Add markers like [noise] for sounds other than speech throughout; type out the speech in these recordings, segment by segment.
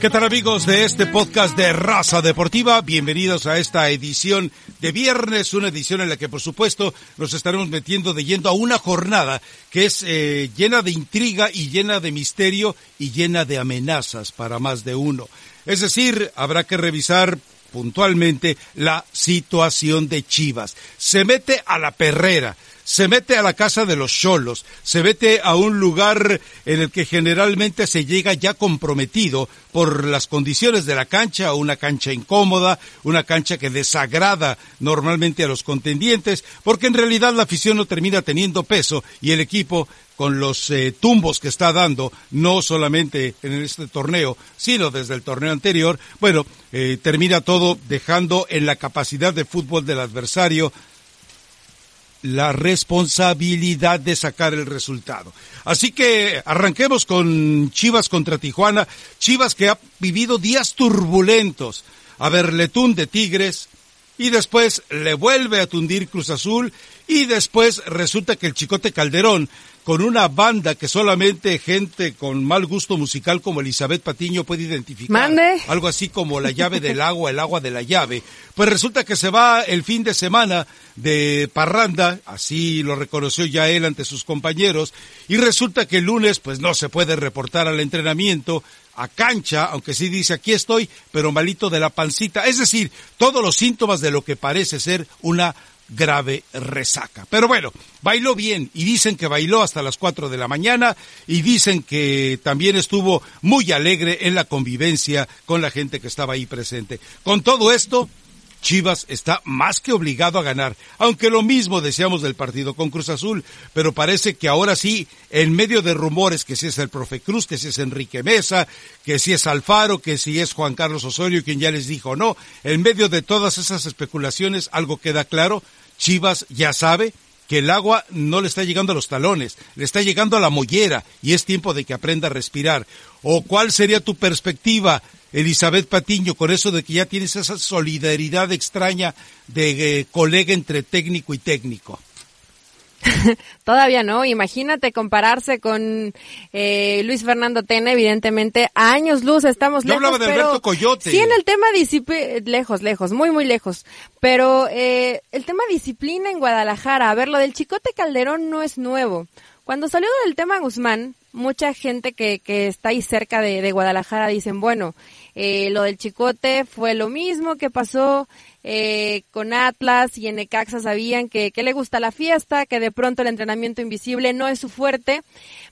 ¿Qué tal amigos de este podcast de Raza Deportiva? Bienvenidos a esta edición de viernes, una edición en la que por supuesto nos estaremos metiendo de yendo a una jornada que es eh, llena de intriga y llena de misterio y llena de amenazas para más de uno. Es decir, habrá que revisar puntualmente la situación de Chivas. Se mete a la perrera se mete a la casa de los cholos, se mete a un lugar en el que generalmente se llega ya comprometido por las condiciones de la cancha, una cancha incómoda, una cancha que desagrada normalmente a los contendientes, porque en realidad la afición no termina teniendo peso y el equipo con los eh, tumbos que está dando, no solamente en este torneo, sino desde el torneo anterior, bueno, eh, termina todo dejando en la capacidad de fútbol del adversario la responsabilidad de sacar el resultado. Así que arranquemos con Chivas contra Tijuana, Chivas que ha vivido días turbulentos, a Berletún de Tigres, y después le vuelve a tundir Cruz Azul, y después resulta que el Chicote Calderón con una banda que solamente gente con mal gusto musical como Elizabeth Patiño puede identificar. Algo así como la llave del agua, el agua de la llave. Pues resulta que se va el fin de semana de parranda, así lo reconoció ya él ante sus compañeros, y resulta que el lunes pues no se puede reportar al entrenamiento, a cancha, aunque sí dice aquí estoy, pero malito de la pancita. Es decir, todos los síntomas de lo que parece ser una grave resaca. Pero bueno, bailó bien y dicen que bailó hasta las cuatro de la mañana y dicen que también estuvo muy alegre en la convivencia con la gente que estaba ahí presente. Con todo esto, Chivas está más que obligado a ganar, aunque lo mismo deseamos del partido con Cruz Azul, pero parece que ahora sí, en medio de rumores que si es el profe Cruz, que si es Enrique Mesa, que si es Alfaro, que si es Juan Carlos Osorio quien ya les dijo no, en medio de todas esas especulaciones algo queda claro, Chivas ya sabe que el agua no le está llegando a los talones, le está llegando a la mollera y es tiempo de que aprenda a respirar. ¿O cuál sería tu perspectiva, Elizabeth Patiño, con eso de que ya tienes esa solidaridad extraña de eh, colega entre técnico y técnico? [laughs] Todavía no, imagínate compararse con eh, Luis Fernando Tena, evidentemente a años luz estamos lejos. hablaba de Alberto Coyote. Sí, en el tema disciplina, lejos, lejos, muy, muy lejos. Pero eh, el tema disciplina en Guadalajara, a ver, lo del Chicote Calderón no es nuevo. Cuando salió del tema Guzmán, mucha gente que, que está ahí cerca de, de Guadalajara dicen, bueno, eh, lo del Chicote fue lo mismo que pasó eh, con Atlas y en Necaxa sabían que, que le gusta la fiesta, que de pronto el entrenamiento invisible no es su fuerte,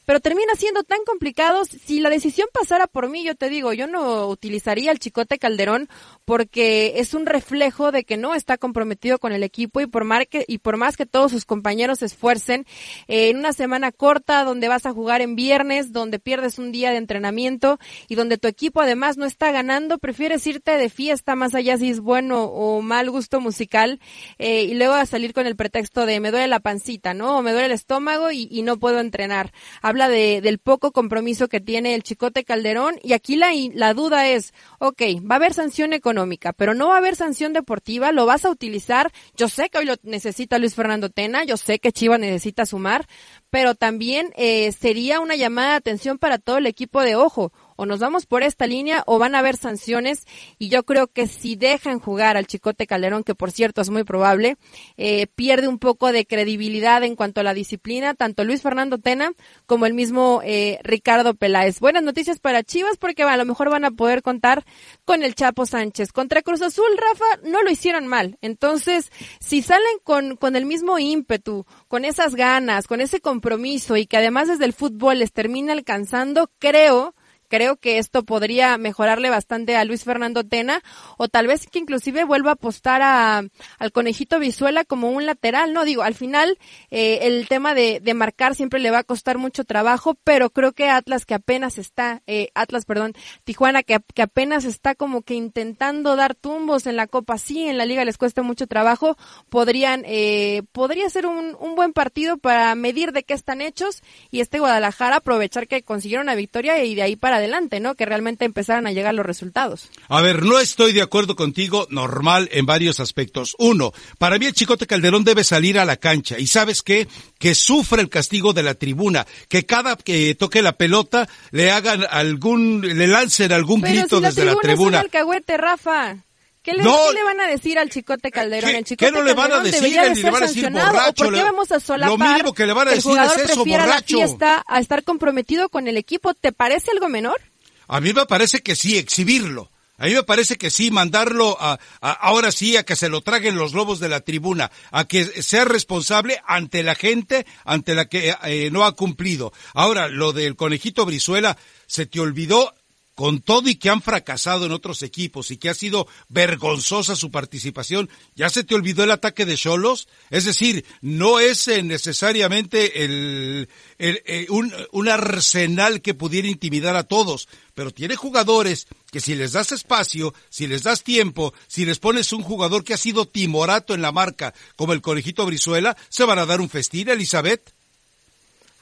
pero termina siendo tan complicado. Si la decisión pasara por mí, yo te digo, yo no utilizaría el Chicote Calderón porque es un reflejo de que no está comprometido con el equipo y por, que, y por más que todos sus compañeros se esfuercen eh, en una semana corta donde vas a jugar en viernes, donde pierdes un día de entrenamiento y donde tu equipo además no está ganando, prefieres irte de fiesta más allá si es bueno o mal gusto musical eh, y luego a salir con el pretexto de me duele la pancita, ¿no? O me duele el estómago y, no puedo entrenar. Habla de, del poco compromiso que tiene el Chicote Calderón y aquí la, la duda es, ok, va a haber sanción económica, pero no va a haber sanción deportiva, lo vas a utilizar. Yo sé que hoy lo necesita Luis Fernando Tena, yo sé que Chivas necesita sumar, pero también eh, sería una llamada de atención para todo el equipo de ojo o nos vamos por esta línea o van a haber sanciones y yo creo que si dejan jugar al Chicote Calderón, que por cierto es muy probable, eh, pierde un poco de credibilidad en cuanto a la disciplina, tanto Luis Fernando Tena como el mismo eh, Ricardo Peláez. Buenas noticias para Chivas porque a lo mejor van a poder contar con el Chapo Sánchez. Contra Cruz Azul, Rafa, no lo hicieron mal. Entonces, si salen con, con el mismo ímpetu, con esas ganas, con ese compromiso y que además desde el fútbol les termina alcanzando, creo creo que esto podría mejorarle bastante a Luis Fernando Tena o tal vez que inclusive vuelva a apostar a, al conejito Visuela como un lateral, no digo, al final eh, el tema de, de, marcar siempre le va a costar mucho trabajo, pero creo que Atlas que apenas está, eh, Atlas, perdón, Tijuana que, que apenas está como que intentando dar tumbos en la Copa, sí, en la liga les cuesta mucho trabajo, podrían, eh, podría ser un, un buen partido para medir de qué están hechos y este Guadalajara aprovechar que consiguieron una victoria y de ahí para adelante, ¿no? Que realmente empezaran a llegar los resultados. A ver, no estoy de acuerdo contigo, normal en varios aspectos. Uno, para mí el Chicote Calderón debe salir a la cancha y sabes qué, que sufra el castigo de la tribuna, que cada que toque la pelota le hagan algún, le lancen algún grito desde la tribuna. Es un Rafa. ¿Qué le, ¿Qué le, van a decir al Chicote Calderón? ¿Qué, el Chicote ¿qué no le van a decir? De le van a decir borracho. ¿Por qué vamos a solapar lo mínimo que le van a decir el es eso, borracho. La a estar comprometido con el equipo. ¿Te parece algo menor? A mí me parece que sí, exhibirlo. A mí me parece que sí, mandarlo a, a, ahora sí a que se lo traguen los lobos de la tribuna, a que sea responsable ante la gente, ante la que eh, no ha cumplido. Ahora, lo del conejito Brizuela, se te olvidó con todo y que han fracasado en otros equipos y que ha sido vergonzosa su participación, ¿ya se te olvidó el ataque de Cholos? Es decir, no es eh, necesariamente el, eh, un, un, arsenal que pudiera intimidar a todos, pero tiene jugadores que si les das espacio, si les das tiempo, si les pones un jugador que ha sido timorato en la marca, como el conejito Brizuela, se van a dar un festín, Elizabeth.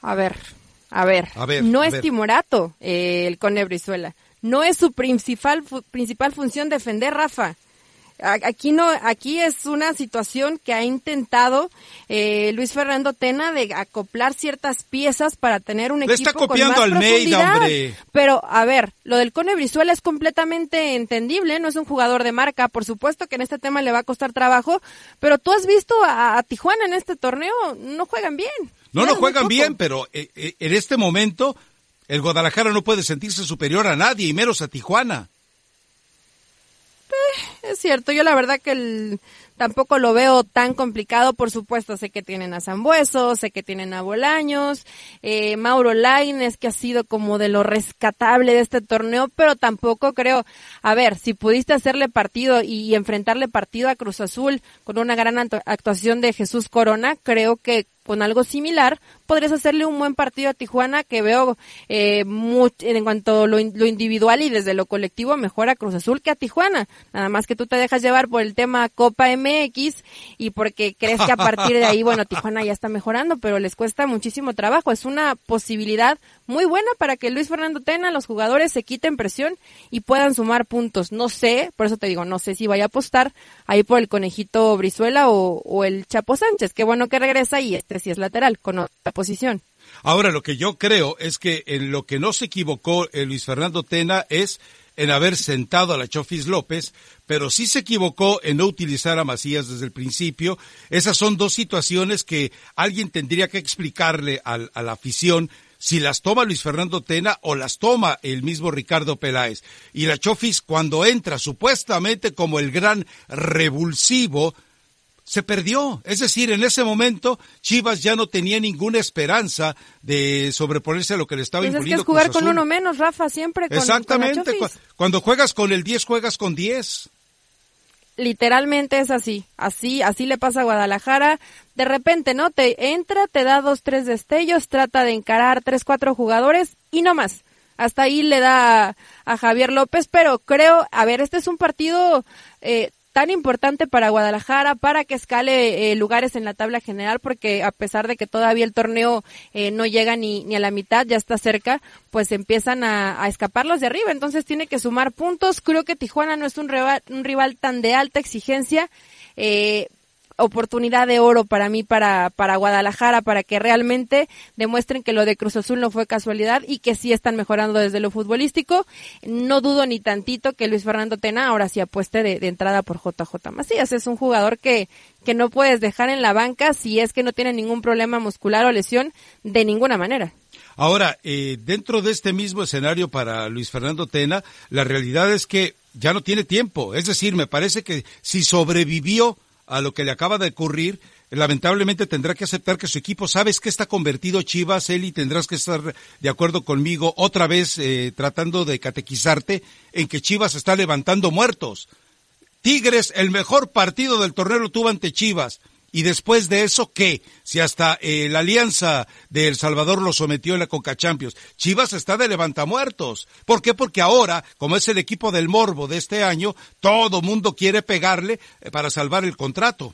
A ver, a ver, a ver no es timorato eh, el Cone Brizuela no es su principal, principal función defender, Rafa. Aquí no, aquí es una situación que ha intentado eh, Luis Fernando Tena de acoplar ciertas piezas para tener un equipo está copiando con más Almeida, hombre. Pero a ver, lo del Cone Brizuela es completamente entendible, no es un jugador de marca, por supuesto que en este tema le va a costar trabajo, pero tú has visto a, Tijuana en este torneo, no juegan bien. No, no juegan bien, pero eh, eh, en este momento el Guadalajara no puede sentirse superior a nadie y menos a Tijuana. Eh, es cierto, yo la verdad que el, tampoco lo veo tan complicado, por supuesto, sé que tienen a Zambueso, sé que tienen a Bolaños, eh, Mauro Laines, que ha sido como de lo rescatable de este torneo, pero tampoco creo, a ver, si pudiste hacerle partido y enfrentarle partido a Cruz Azul con una gran actuación de Jesús Corona, creo que con algo similar, podrías hacerle un buen partido a Tijuana que veo eh, en cuanto a lo, lo, individual y desde lo colectivo mejor a Cruz Azul que a Tijuana. Nada más que tú te dejas llevar por el tema Copa MX y porque crees que a partir de ahí, bueno, Tijuana ya está mejorando, pero les cuesta muchísimo trabajo. Es una posibilidad muy buena para que Luis Fernando Tena, los jugadores se quiten presión y puedan sumar puntos. No sé, por eso te digo, no sé si vaya a apostar ahí por el conejito Brizuela o, o el Chapo Sánchez. Qué bueno que regresa y este sí es lateral, con otra posición. Ahora, lo que yo creo es que en lo que no se equivocó el Luis Fernando Tena es en haber sentado a la Chofis López, pero sí se equivocó en no utilizar a Macías desde el principio. Esas son dos situaciones que alguien tendría que explicarle a la afición si las toma Luis Fernando Tena o las toma el mismo Ricardo Peláez. Y la Chofis cuando entra supuestamente como el gran revulsivo, se perdió. Es decir, en ese momento Chivas ya no tenía ninguna esperanza de sobreponerse a lo que le estaba pues imponiendo. Es que es jugar con uno menos, Rafa, siempre con Exactamente. Cuando juegas con el 10, juegas con 10 literalmente es así, así, así le pasa a Guadalajara. De repente, ¿no? Te entra, te da dos, tres destellos, trata de encarar tres, cuatro jugadores y no más. Hasta ahí le da a, Javier López, pero creo, a ver, este es un partido eh, tan importante para Guadalajara para que escale eh, lugares en la tabla general porque a pesar de que todavía el torneo eh, no llega ni, ni a la mitad, ya está cerca, pues empiezan a, a escaparlos de arriba, entonces tiene que sumar puntos. Creo que Tijuana no es un rival, un rival tan de alta exigencia. Eh, oportunidad de oro para mí, para, para Guadalajara, para que realmente demuestren que lo de Cruz Azul no fue casualidad y que sí están mejorando desde lo futbolístico. No dudo ni tantito que Luis Fernando Tena ahora sí apueste de, entrada por JJ Macías. Es un jugador que, que no puedes dejar en la banca si es que no tiene ningún problema muscular o lesión de ninguna manera. Ahora, eh, dentro de este mismo escenario para Luis Fernando Tena, la realidad es que ya no tiene tiempo. Es decir, me parece que si sobrevivió a lo que le acaba de ocurrir, lamentablemente tendrá que aceptar que su equipo, sabes que está convertido Chivas, Eli, tendrás que estar de acuerdo conmigo otra vez eh, tratando de catequizarte en que Chivas está levantando muertos. Tigres, el mejor partido del torneo tuvo ante Chivas. Y después de eso, ¿qué? Si hasta eh, la alianza de El Salvador lo sometió en la Coca Champions. Chivas está de levantamuertos. ¿Por qué? Porque ahora, como es el equipo del morbo de este año, todo mundo quiere pegarle eh, para salvar el contrato.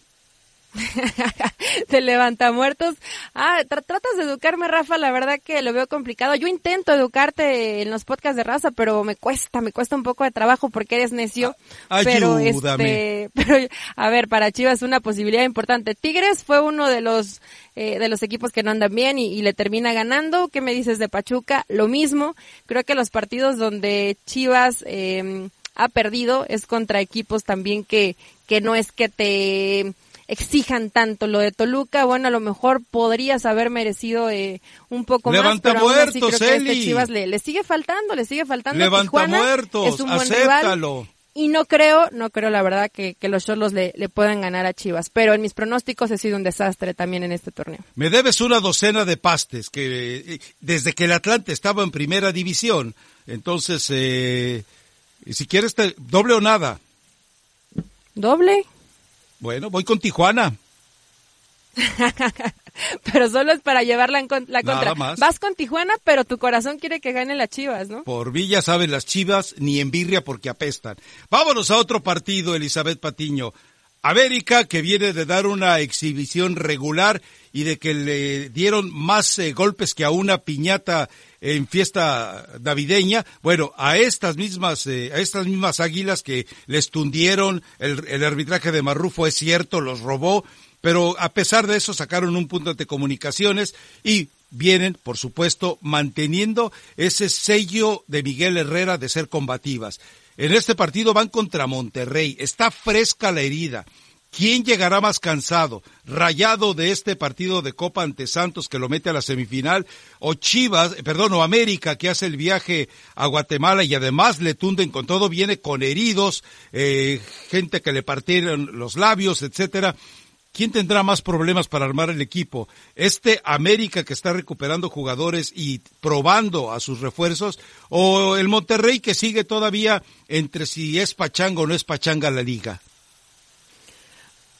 [laughs] te levanta muertos. Ah, tratas de educarme, Rafa, la verdad que lo veo complicado. Yo intento educarte en los podcasts de raza, pero me cuesta, me cuesta un poco de trabajo porque eres necio. Ah, pero ayúdame. este, [laughs] pero a ver, para Chivas una posibilidad importante. Tigres fue uno de los eh, de los equipos que no andan bien y, y, le termina ganando. ¿Qué me dices de Pachuca? Lo mismo. Creo que los partidos donde Chivas eh, ha perdido es contra equipos también que que no es que te exijan tanto. Lo de Toluca, bueno, a lo mejor podrías haber merecido eh, un poco Levanta más, pero muertos, aún así creo que este Chivas le, le sigue faltando, le sigue faltando. Levanta Tijuana muertos, es un buen acéptalo. rival. Y no creo, no creo la verdad que, que los Cholos le, le puedan ganar a Chivas. Pero en mis pronósticos he sido un desastre también en este torneo. Me debes una docena de pastes que eh, desde que el Atlante estaba en primera división, entonces eh, si quieres te, doble o nada. ¿Doble? Bueno, voy con Tijuana. [laughs] pero solo es para llevarla en con, la Nada contra. más. Vas con Tijuana, pero tu corazón quiere que gane las Chivas, ¿no? Por Villa saben las chivas, ni en birria porque apestan. Vámonos a otro partido, Elizabeth Patiño. América, que viene de dar una exhibición regular y de que le dieron más eh, golpes que a una piñata en fiesta navideña. Bueno, a estas mismas, eh, a estas mismas águilas que les tundieron el, el arbitraje de Marrufo es cierto, los robó, pero a pesar de eso sacaron un punto de comunicaciones y vienen, por supuesto, manteniendo ese sello de Miguel Herrera de ser combativas. En este partido van contra Monterrey, está fresca la herida. ¿Quién llegará más cansado? ¿Rayado de este partido de Copa ante Santos que lo mete a la semifinal? ¿O Chivas, eh, perdón, o América que hace el viaje a Guatemala y además le tunden con todo, viene con heridos, eh, gente que le partieron los labios, etcétera? ¿Quién tendrá más problemas para armar el equipo? ¿Este América que está recuperando jugadores y probando a sus refuerzos? ¿O el Monterrey que sigue todavía entre si es pachanga o no es pachanga la liga?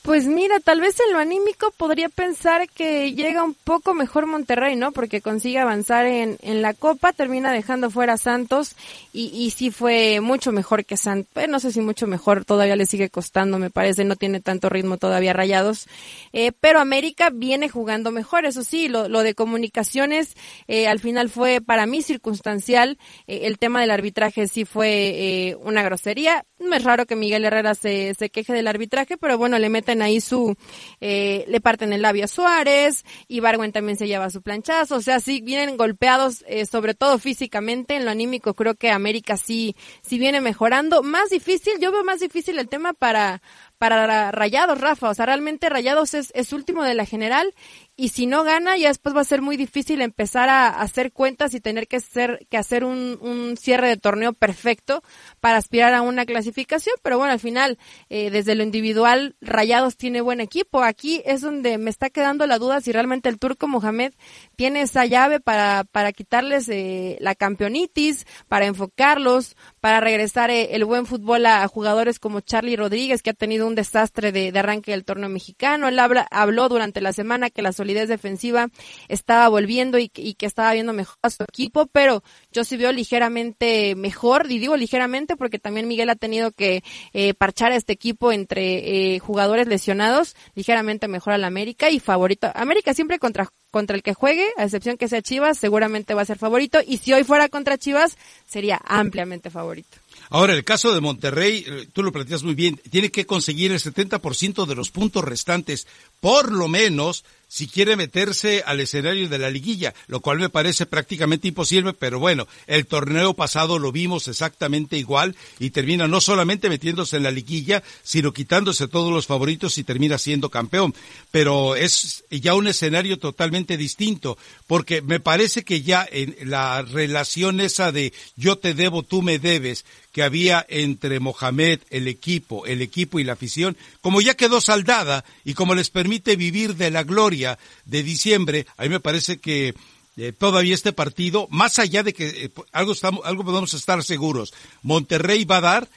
Pues mira, tal vez en lo anímico podría pensar que llega un poco mejor Monterrey, ¿no? Porque consigue avanzar en, en la Copa, termina dejando fuera a Santos y, y sí fue mucho mejor que Santos. Eh, no sé si mucho mejor, todavía le sigue costando, me parece, no tiene tanto ritmo todavía rayados. Eh, pero América viene jugando mejor, eso sí, lo, lo de comunicaciones eh, al final fue para mí circunstancial. Eh, el tema del arbitraje sí fue eh, una grosería. No es raro que Miguel Herrera se, se queje del arbitraje, pero bueno, le meten ahí su, eh, le parten el labio a Suárez, y Barwen también se lleva su planchazo, o sea, sí vienen golpeados, eh, sobre todo físicamente, en lo anímico creo que América sí, sí viene mejorando. Más difícil, yo veo más difícil el tema para, para Rayados, Rafa, o sea, realmente Rayados es, es último de la general y si no gana ya después va a ser muy difícil empezar a, hacer cuentas y tener que hacer que hacer un, un, cierre de torneo perfecto para aspirar a una clasificación. Pero bueno al final eh, desde lo individual Rayados tiene buen equipo. Aquí es donde me está quedando la duda si realmente el turco Mohamed tiene esa llave para para quitarles eh, la campeonitis para enfocarlos para regresar eh, el buen fútbol a, jugadores como Charlie Rodríguez que ha tenido un desastre de, de arranque del torneo mexicano. Él habla, habló durante la semana que las solidez defensiva estaba volviendo y, que estaba viendo mejor a su equipo, pero yo sí veo ligeramente mejor, y digo ligeramente porque también Miguel ha tenido que eh, parchar a este equipo entre eh, jugadores lesionados, ligeramente mejor al América y favorito. América siempre contra contra el que juegue, a excepción que sea Chivas, seguramente va a ser favorito, y si hoy fuera contra Chivas, sería ampliamente favorito. Ahora, el caso de Monterrey, eh, tú lo planteas muy bien, tiene que conseguir el 70% de los puntos restantes, por lo menos, si quiere meterse al escenario de la liguilla, lo cual me parece prácticamente imposible, pero bueno, el torneo pasado lo vimos exactamente igual y termina no solamente metiéndose en la liguilla, sino quitándose todos los favoritos y termina siendo campeón. Pero es ya un escenario totalmente distinto, porque me parece que ya en la relación esa de yo te debo, tú me debes, que había entre Mohamed, el equipo, el equipo y la afición, como ya quedó saldada y como les permite vivir de la gloria de diciembre, a mí me parece que eh, todavía este partido, más allá de que eh, algo, estamos, algo podemos estar seguros, Monterrey va a dar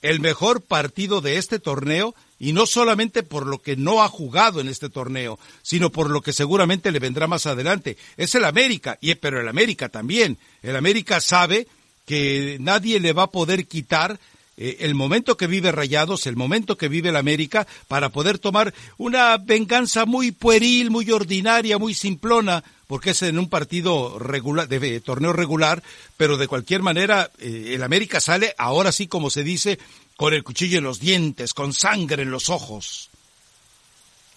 el mejor partido de este torneo y no solamente por lo que no ha jugado en este torneo, sino por lo que seguramente le vendrá más adelante. Es el América, y, pero el América también. El América sabe que nadie le va a poder quitar eh, el momento que vive Rayados, el momento que vive el América, para poder tomar una venganza muy pueril, muy ordinaria, muy simplona, porque es en un partido regular, de, torneo regular, pero de cualquier manera, eh, el América sale, ahora sí como se dice, con el cuchillo en los dientes, con sangre en los ojos.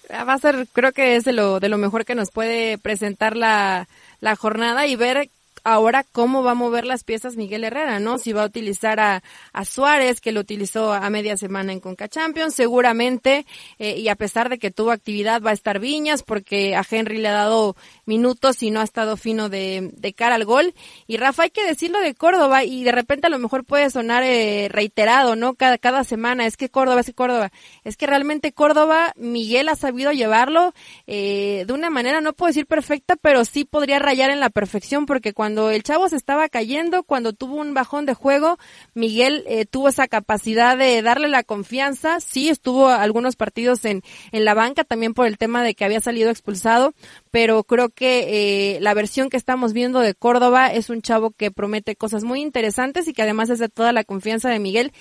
Ah, va a ser, creo que es de lo, de lo mejor que nos puede presentar la, la jornada y ver ahora cómo va a mover las piezas Miguel Herrera, ¿no? Si va a utilizar a, a Suárez, que lo utilizó a media semana en Conca Champions, seguramente, eh, y a pesar de que tuvo actividad, va a estar Viñas, porque a Henry le ha dado minutos y no ha estado fino de, de cara al gol. Y Rafa, hay que decirlo de Córdoba, y de repente a lo mejor puede sonar eh, reiterado, ¿no? Cada, cada semana, es que Córdoba, es que Córdoba. Es que realmente Córdoba, Miguel ha sabido llevarlo eh, de una manera, no puedo decir perfecta, pero sí podría rayar en la perfección, porque cuando cuando el chavo se estaba cayendo, cuando tuvo un bajón de juego, Miguel eh, tuvo esa capacidad de darle la confianza. Sí, estuvo algunos partidos en, en la banca también por el tema de que había salido expulsado, pero creo que eh, la versión que estamos viendo de Córdoba es un chavo que promete cosas muy interesantes y que además es de toda la confianza de Miguel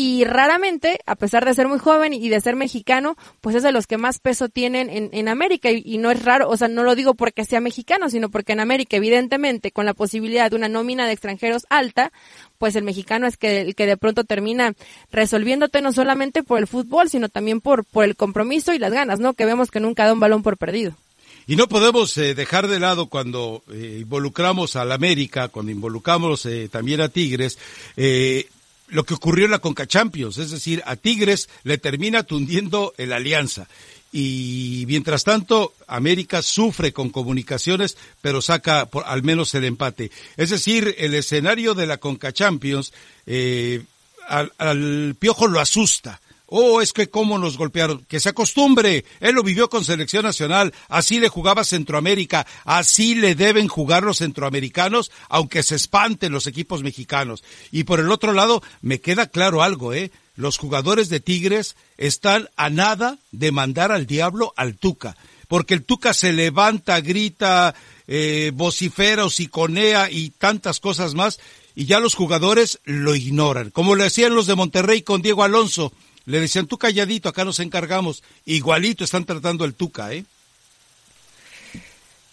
y raramente, a pesar de ser muy joven y de ser mexicano, pues es de los que más peso tienen en, en América y, no es raro, o sea, no lo digo porque sea mexicano, sino porque en América, evidentemente, con la posibilidad de una nómina de extranjeros alta, pues el mexicano es que, el que de pronto termina resolviéndote no solamente por el fútbol, sino también por, por el compromiso y las ganas, ¿no? Que vemos que nunca da un balón por perdido. Y no podemos eh, dejar de lado cuando eh, involucramos al América, cuando involucramos eh, también a Tigres, eh, lo que ocurrió en la Conca Champions, es decir, a Tigres le termina tundiendo el alianza. Y mientras tanto, América sufre con comunicaciones, pero saca por, al menos el empate. Es decir, el escenario de la Conca Champions, eh, al, al Piojo lo asusta Oh, es que cómo nos golpearon. Que se acostumbre. Él lo vivió con selección nacional. Así le jugaba Centroamérica. Así le deben jugar los centroamericanos, aunque se espanten los equipos mexicanos. Y por el otro lado, me queda claro algo, ¿eh? Los jugadores de Tigres están a nada de mandar al diablo al Tuca. Porque el Tuca se levanta, grita, eh, vocifera, siconea y tantas cosas más. Y ya los jugadores lo ignoran. Como le hacían los de Monterrey con Diego Alonso le decían, tú calladito, acá nos encargamos. Igualito están tratando el Tuca, ¿eh?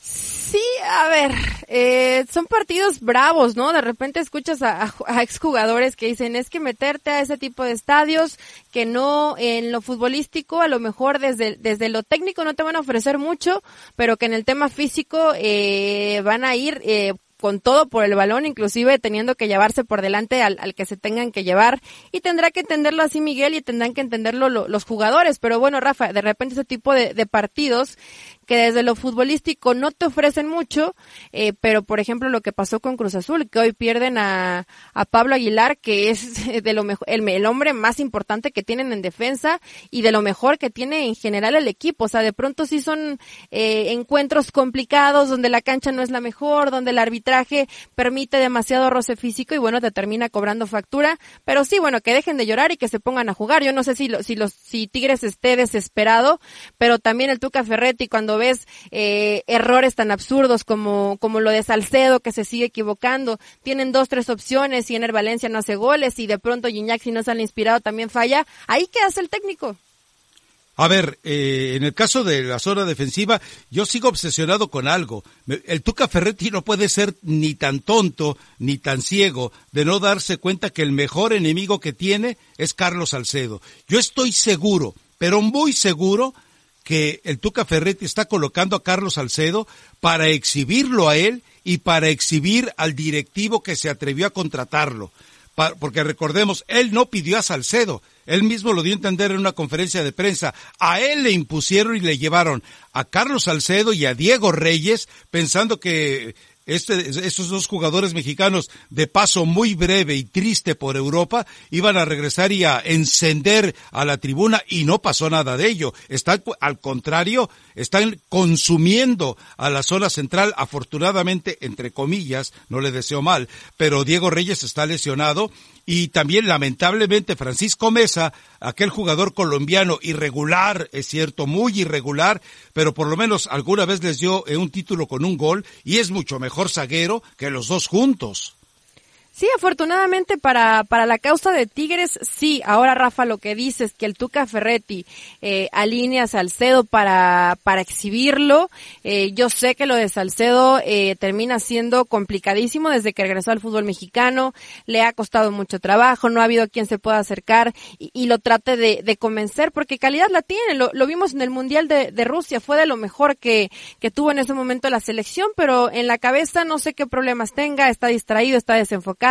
Sí, a ver, eh, son partidos bravos, ¿no? De repente escuchas a, exjugadores que dicen es que meterte a ese tipo de estadios que no en lo futbolístico, a lo mejor desde, desde lo técnico no te van a ofrecer mucho, pero que en el tema físico eh, van a ir eh, con todo por el balón, inclusive teniendo que llevarse por delante al, al, que se tengan que llevar. Y tendrá que entenderlo así Miguel y tendrán que entenderlo lo, los jugadores. Pero bueno, Rafa, de repente ese tipo de, de partidos que desde lo futbolístico no te ofrecen mucho, eh, pero por ejemplo lo que pasó con Cruz Azul, que hoy pierden a, Pablo Aguilar, que es [laughs] de lo mejor, el, el, hombre más importante que tienen en defensa y de lo mejor que tiene en general el equipo. O sea, de pronto sí son eh, encuentros complicados donde la cancha no es la mejor, donde el arbitraje permite demasiado roce físico y bueno, te termina cobrando factura. Pero sí, bueno, que dejen de llorar y que se pongan a jugar. Yo no sé si, lo, si los, si Tigres esté desesperado, pero también el Tuca Ferretti cuando ves eh, errores tan absurdos como, como lo de Salcedo que se sigue equivocando, tienen dos, tres opciones y en el Valencia no hace goles y de pronto Gignac si no sale inspirado también falla, ahí qué hace el técnico. A ver, eh, en el caso de la zona defensiva, yo sigo obsesionado con algo. El Tuca Ferretti no puede ser ni tan tonto ni tan ciego de no darse cuenta que el mejor enemigo que tiene es Carlos Salcedo. Yo estoy seguro, pero muy seguro, que el Tuca Ferretti está colocando a Carlos Salcedo para exhibirlo a él y para exhibir al directivo que se atrevió a contratarlo. Porque recordemos, él no pidió a Salcedo, él mismo lo dio a entender en una conferencia de prensa. A él le impusieron y le llevaron a Carlos Salcedo y a Diego Reyes pensando que este, estos dos jugadores mexicanos de paso muy breve y triste por Europa iban a regresar y a encender a la tribuna y no pasó nada de ello. Están, al contrario, están consumiendo a la zona central, afortunadamente, entre comillas, no le deseo mal, pero Diego Reyes está lesionado y también lamentablemente Francisco Mesa, aquel jugador colombiano irregular, es cierto, muy irregular, pero por lo menos alguna vez les dio un título con un gol y es mucho mejor zaguero que los dos juntos. Sí, afortunadamente para, para la causa de Tigres, sí. Ahora, Rafa, lo que dices, que el Tuca Ferretti eh, alinea a Salcedo para, para exhibirlo. Eh, yo sé que lo de Salcedo eh, termina siendo complicadísimo desde que regresó al fútbol mexicano. Le ha costado mucho trabajo, no ha habido quien se pueda acercar y, lo trate de, de, convencer, porque calidad la tiene. Lo, lo vimos en el Mundial de, de, Rusia, fue de lo mejor que, que tuvo en ese momento la selección, pero en la cabeza no sé qué problemas tenga, está distraído, está desenfocado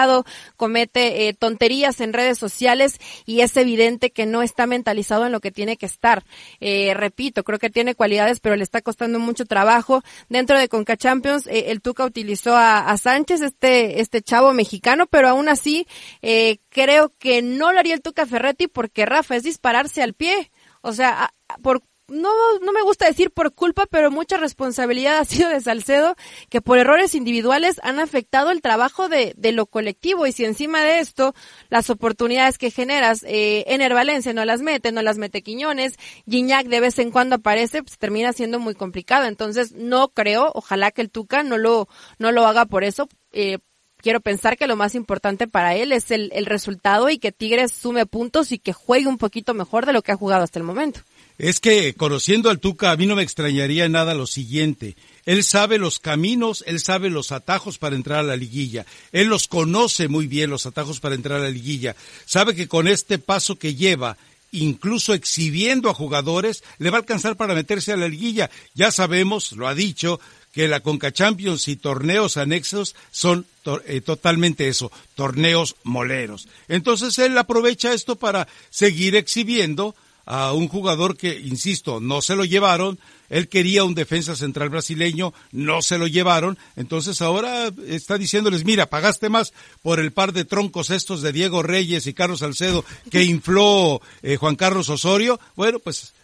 comete eh, tonterías en redes sociales y es evidente que no está mentalizado en lo que tiene que estar. Eh, repito, creo que tiene cualidades, pero le está costando mucho trabajo. Dentro de Conca Champions, eh, el Tuca utilizó a, Sánchez, este, este chavo mexicano, pero aún así creo que no lo haría el Tuca Ferretti porque Rafa es dispararse al pie. O sea, por, no, no me gusta decir por culpa, pero mucha responsabilidad [laughs] ha sido de Salcedo, que por errores individuales han afectado el trabajo de, de lo colectivo. Y si encima de esto, las oportunidades que generas, eh, Ener Valencia no las mete, no las mete Quiñones, Gignac de vez en cuando aparece, pues termina siendo muy complicado. Entonces, no creo, ojalá que el Tuca no lo, no lo haga por eso, eh, quiero pensar que lo más importante para él es el, el, resultado y que Tigres sume puntos y que juegue un poquito mejor de lo que ha jugado hasta el momento. Es que conociendo al Tuca, a mí no me extrañaría nada lo siguiente. Él sabe los caminos, él sabe los atajos para entrar a la liguilla. Él los conoce muy bien, los atajos para entrar a la liguilla. Sabe que con este paso que lleva, incluso exhibiendo a jugadores, le va a alcanzar para meterse a la liguilla. Ya sabemos, lo ha dicho, que la Conca Champions y torneos anexos son eh, totalmente eso, torneos moleros. Entonces él aprovecha esto para seguir exhibiendo a un jugador que, insisto, no se lo llevaron, él quería un defensa central brasileño, no se lo llevaron, entonces ahora está diciéndoles, mira, pagaste más por el par de troncos estos de Diego Reyes y Carlos Salcedo que infló eh, Juan Carlos Osorio, bueno, pues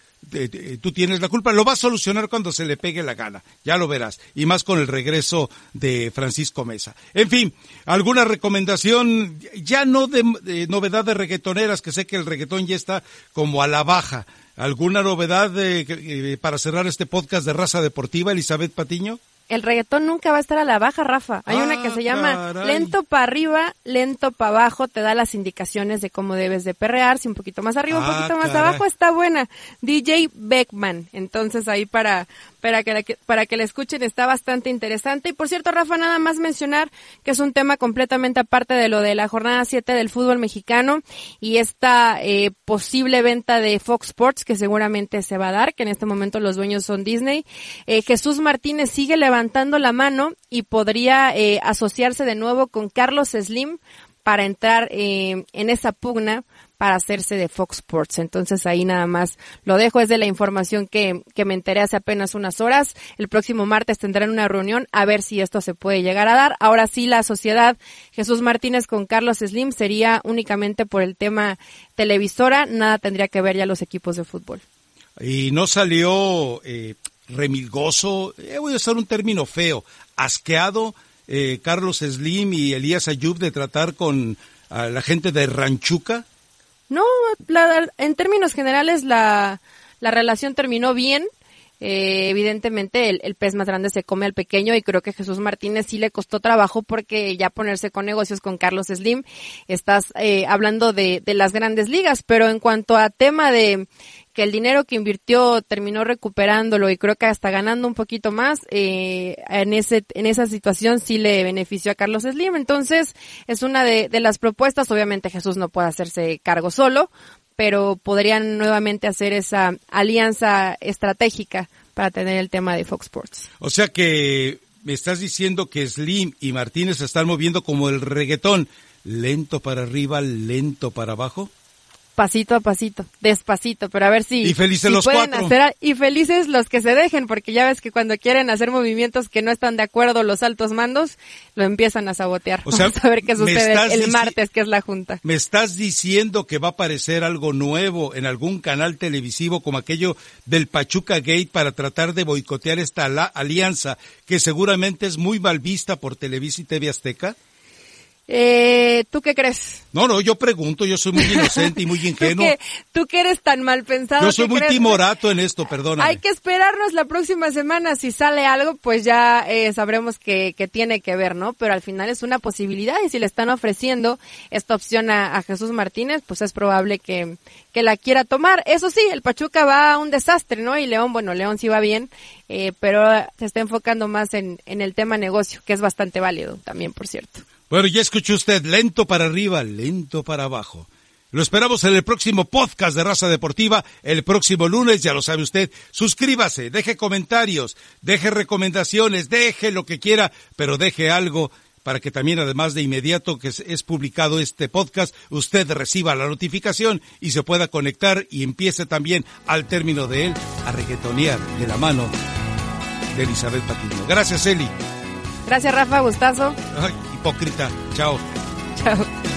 tú tienes la culpa, lo va a solucionar cuando se le pegue la gana, ya lo verás, y más con el regreso de Francisco Mesa. En fin, alguna recomendación, ya no de, de reggaetoneras, que sé que el reggaetón ya está como a la baja. ¿Alguna novedad de, para cerrar este podcast de raza deportiva, Elizabeth Patiño? El reggaetón nunca va a estar a la baja, Rafa. Hay una que ah, se llama lento para arriba, lento para abajo, te da las indicaciones de cómo debes de perrear, si un poquito más arriba, un ah, poquito más abajo, está buena. DJ Beckman. Entonces ahí para para que, para que la escuchen está bastante interesante. Y por cierto, Rafa, nada más mencionar que es un tema completamente aparte de lo de la jornada 7 del fútbol mexicano y esta eh, posible venta de Fox Sports que seguramente se va a dar, que en este momento los dueños son Disney. Eh, Jesús Martínez sigue levantando la mano y podría eh, asociarse de nuevo con Carlos Slim para entrar en esa pugna para hacerse de Fox Sports. Entonces ahí nada más lo dejo, es de la información que, que me enteré hace apenas unas horas. El próximo martes tendrán una reunión a ver si esto se puede llegar a dar. Ahora sí, la sociedad Jesús Martínez con Carlos Slim sería únicamente por el tema televisora, nada tendría que ver ya los equipos de fútbol. Y no salió eh, remilgoso, eh, voy a usar un término feo, asqueado eh, Carlos Slim y Elías Ayub de tratar con la gente de Ranchuca. No, en términos generales la, la relación terminó bien. Eh, evidentemente el, el, pez más grande se come al pequeño y creo que Jesús Martínez sí le costó trabajo porque ya ponerse con negocios con Carlos Slim, estás eh, hablando de, de las grandes ligas, pero en cuanto a tema de que el dinero que invirtió terminó recuperándolo y creo que hasta ganando un poquito más, eh, en ese, en esa situación sí le benefició a Carlos Slim. Entonces, es una de, de las propuestas. Obviamente Jesús no puede hacerse cargo solo, pero podrían nuevamente hacer esa alianza estratégica para tener el tema de Fox Sports. O sea que me estás diciendo que Slim y Martínez se están moviendo como el reggaetón, lento para arriba, lento para abajo pasito a pasito, despacito, pero a ver si, y felices los pueden hacer y felices los que se dejen, porque ya ves que cuando quieren hacer movimientos que no están de acuerdo los altos mandos, lo empiezan a sabotear. O sea, Vamos a ver qué sucede el martes, que es la junta. Me estás diciendo que va a aparecer algo nuevo en algún canal televisivo como aquello del Pachuca Gate para tratar de boicotear esta alianza que seguramente es muy mal vista por Televisa y TV Azteca. Eh, ¿Tú qué crees? No, no, yo pregunto, yo soy muy [laughs] inocente y muy ingenuo. ¿Tú, que, tú que eres tan mal pensado. Yo soy muy timorato en esto, perdona. Hay que esperarnos la próxima semana. Si sale algo, pues ya eh, sabremos que, que, tiene que ver, ¿no? Pero al final es una posibilidad y si le están ofreciendo esta opción a, a Jesús Martínez, pues es probable que, que la quiera tomar. Eso sí, el Pachuca va a un desastre, ¿no? Y León, bueno, León sí va bien, eh, pero se está enfocando más en, en el tema negocio, que es bastante válido también, por cierto. Bueno, ya escuchó usted, lento para arriba, lento para abajo. Lo esperamos en el próximo podcast de Raza Deportiva, el próximo lunes, ya lo sabe usted. Suscríbase, deje comentarios, deje recomendaciones, deje lo que quiera, pero deje algo para que también, además de inmediato que es, publicado este podcast, usted reciba la notificación y se pueda conectar y empiece también al término de él a reggaetonear de la mano de Elizabeth Patiño. Gracias, Eli. Gracias, Rafa. Gustazo. Ay, hipócrita. Chao. Chao.